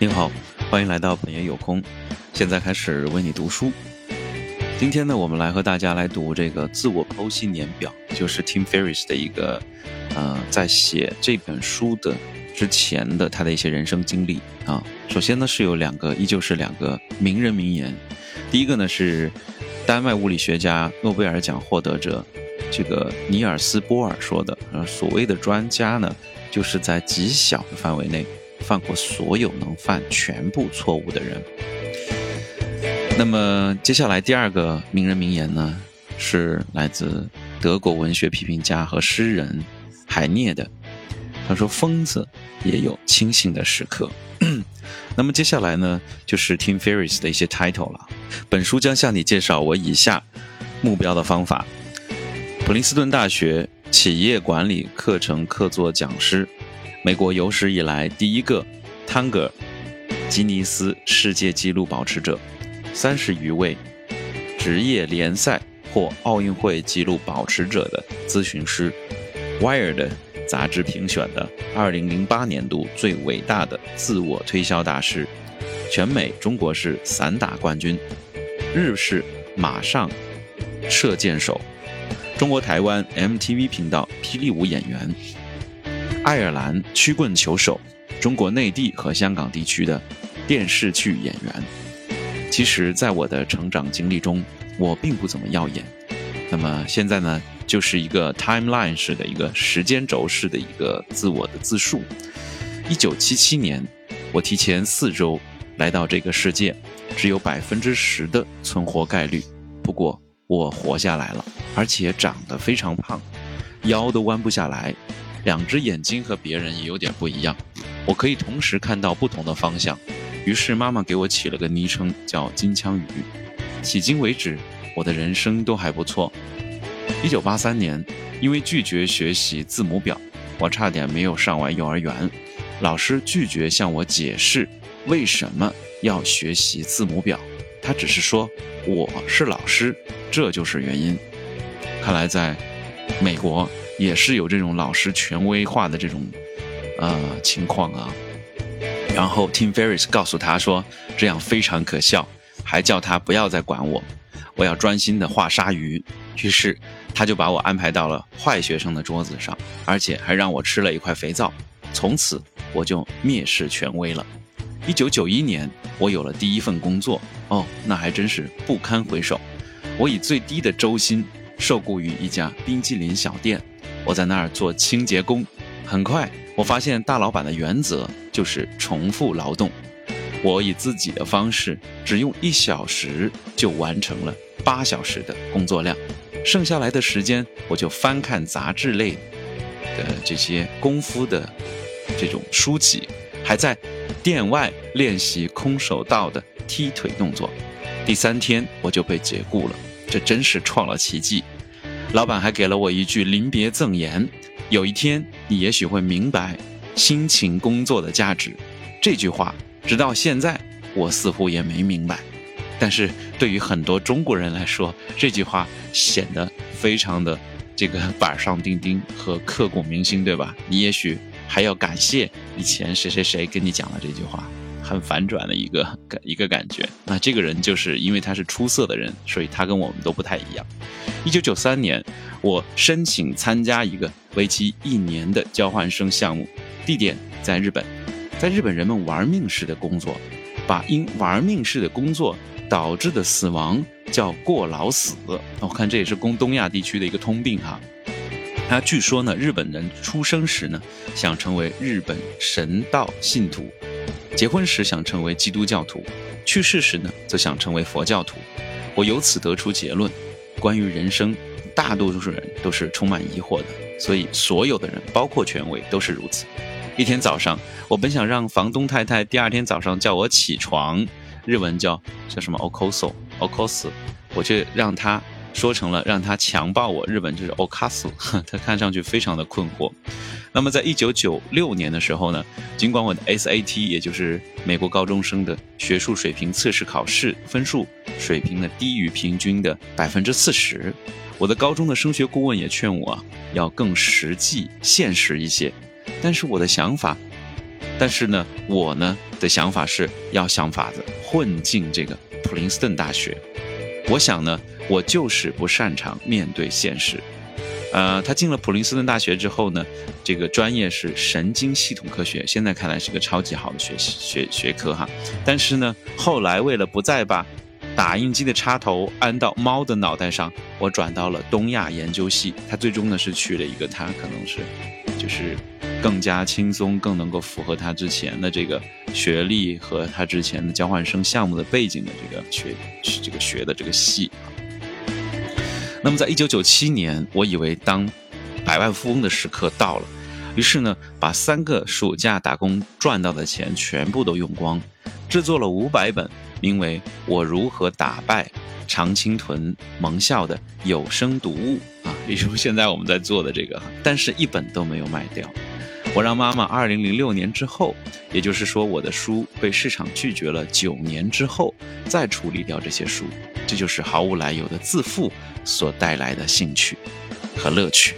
您好，欢迎来到本爷有空。现在开始为你读书。今天呢，我们来和大家来读这个自我剖析年表，就是 Tim Ferriss 的一个，呃，在写这本书的之前的他的一些人生经历啊。首先呢，是有两个，依旧是两个名人名言。第一个呢是丹麦物理学家、诺贝尔奖获得者这个尼尔斯·波尔说的，呃，所谓的专家呢，就是在极小的范围内。犯过所有能犯全部错误的人。那么接下来第二个名人名言呢，是来自德国文学批评家和诗人海涅的。他说：“疯子也有清醒的时刻。”那么接下来呢，就是 Tim Ferriss 的一些 title 了。本书将向你介绍我以下目标的方法：普林斯顿大学企业管理课程客座讲师。美国有史以来第一个汤格吉尼斯世界纪录保持者，三十余位职业联赛或奥运会纪录保持者的咨询师，Wired 杂志评选的二零零八年度最伟大的自我推销大师，全美中国式散打冠军，日式马上射箭手，中国台湾 MTV 频道霹雳舞演员。爱尔兰曲棍球手，中国内地和香港地区的电视剧演员。其实，在我的成长经历中，我并不怎么耀眼。那么现在呢，就是一个 timeline 式的一个时间轴式的一个自我的自述。一九七七年，我提前四周来到这个世界，只有百分之十的存活概率。不过我活下来了，而且长得非常胖，腰都弯不下来。两只眼睛和别人也有点不一样，我可以同时看到不同的方向。于是妈妈给我起了个昵称，叫金枪鱼。迄今为止，我的人生都还不错。一九八三年，因为拒绝学习字母表，我差点没有上完幼儿园。老师拒绝向我解释为什么要学习字母表，他只是说我是老师，这就是原因。看来在美国。也是有这种老师权威化的这种，呃情况啊。然后 Tim Ferris 告诉他说，这样非常可笑，还叫他不要再管我，我要专心的画鲨鱼。于是他就把我安排到了坏学生的桌子上，而且还让我吃了一块肥皂。从此我就蔑视权威了。一九九一年，我有了第一份工作，哦，那还真是不堪回首。我以最低的周薪受雇于一家冰激凌小店。我在那儿做清洁工，很快我发现大老板的原则就是重复劳动。我以自己的方式，只用一小时就完成了八小时的工作量，剩下来的时间我就翻看杂志类的这些功夫的这种书籍，还在店外练习空手道的踢腿动作。第三天我就被解雇了，这真是创了奇迹。老板还给了我一句临别赠言：“有一天，你也许会明白辛勤工作的价值。”这句话，直到现在，我似乎也没明白。但是对于很多中国人来说，这句话显得非常的这个板上钉钉和刻骨铭心，对吧？你也许还要感谢以前谁谁谁跟你讲了这句话。很反转的一个感一个感觉。那这个人就是因为他是出色的人，所以他跟我们都不太一样。一九九三年，我申请参加一个为期一年的交换生项目，地点在日本。在日本，人们玩命式的工作，把因玩命式的工作导致的死亡叫过劳死。我看这也是东东亚地区的一个通病哈。那据说呢，日本人出生时呢，想成为日本神道信徒。结婚时想成为基督教徒，去世时呢则想成为佛教徒。我由此得出结论：关于人生，大多数人都是充满疑惑的。所以，所有的人，包括权威，都是如此。一天早上，我本想让房东太太第二天早上叫我起床，日文叫叫什么 okoso，okos，我却让他。说成了让他强暴我，日本就是 okasu，他看上去非常的困惑。那么在一九九六年的时候呢，尽管我的 SAT，也就是美国高中生的学术水平测试考试分数水平呢低于平均的百分之四十，我的高中的升学顾问也劝我要更实际现实一些。但是我的想法，但是呢我呢的想法是要想法子混进这个普林斯顿大学。我想呢，我就是不擅长面对现实。呃，他进了普林斯顿大学之后呢，这个专业是神经系统科学，现在看来是个超级好的学习学学科哈。但是呢，后来为了不再把打印机的插头安到猫的脑袋上，我转到了东亚研究系。他最终呢是去了一个他可能是就是更加轻松、更能够符合他之前的这个学历和他之前的交换生项目的背景的这个学这个学的这个系。那么，在一九九七年，我以为当百万富翁的时刻到了，于是呢，把三个暑假打工赚到的钱全部都用光，制作了五百本名为《我如何打败常青藤盟校》的有声读物啊，比如现在我们在做的这个，但是一本都没有卖掉。我让妈妈二零零六年之后，也就是说我的书被市场拒绝了九年之后，再处理掉这些书。这就是毫无来由的自负所带来的兴趣和乐趣。